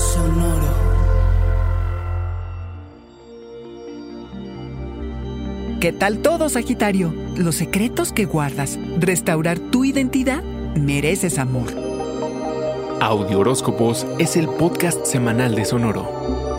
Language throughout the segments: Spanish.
Sonoro. ¿Qué tal todo, Sagitario? Los secretos que guardas, restaurar tu identidad, mereces amor. Audio Horóscopos es el podcast semanal de Sonoro.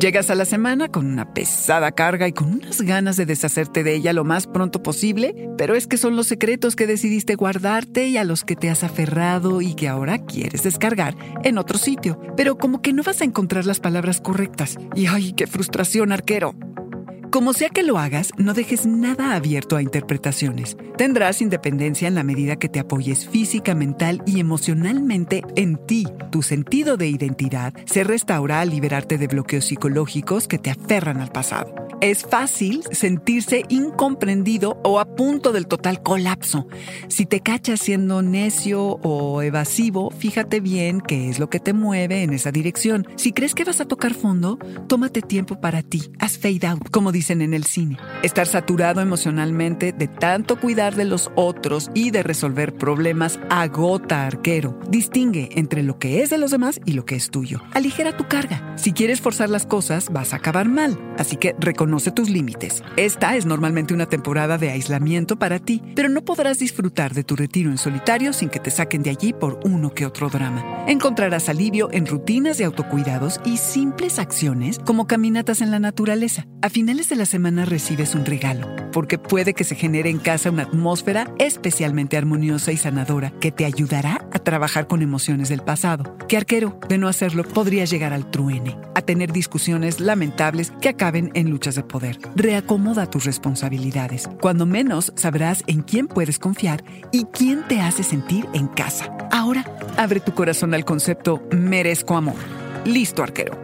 Llegas a la semana con una pesada carga y con unas ganas de deshacerte de ella lo más pronto posible, pero es que son los secretos que decidiste guardarte y a los que te has aferrado y que ahora quieres descargar en otro sitio. Pero como que no vas a encontrar las palabras correctas. Y ay, qué frustración, arquero. Como sea que lo hagas, no dejes nada abierto a interpretaciones. Tendrás independencia en la medida que te apoyes física, mental y emocionalmente en ti. Tu sentido de identidad se restaura al liberarte de bloqueos psicológicos que te aferran al pasado. Es fácil sentirse incomprendido o a punto del total colapso. Si te cachas siendo necio o evasivo, fíjate bien qué es lo que te mueve en esa dirección. Si crees que vas a tocar fondo, tómate tiempo para ti. Haz fade out, como en el cine. Estar saturado emocionalmente de tanto cuidar de los otros y de resolver problemas agota arquero. Distingue entre lo que es de los demás y lo que es tuyo. Aligera tu carga. Si quieres forzar las cosas, vas a acabar mal. Así que reconoce tus límites. Esta es normalmente una temporada de aislamiento para ti, pero no podrás disfrutar de tu retiro en solitario sin que te saquen de allí por uno que otro drama. Encontrarás alivio en rutinas de autocuidados y simples acciones como caminatas en la naturaleza. A finales de la semana recibes un regalo, porque puede que se genere en casa una atmósfera especialmente armoniosa y sanadora que te ayudará a trabajar con emociones del pasado. Que arquero, de no hacerlo, podría llegar al truene, a tener discusiones lamentables que acaben en luchas de poder. Reacomoda tus responsabilidades. Cuando menos sabrás en quién puedes confiar y quién te hace sentir en casa. Ahora, abre tu corazón al concepto merezco amor. Listo, arquero.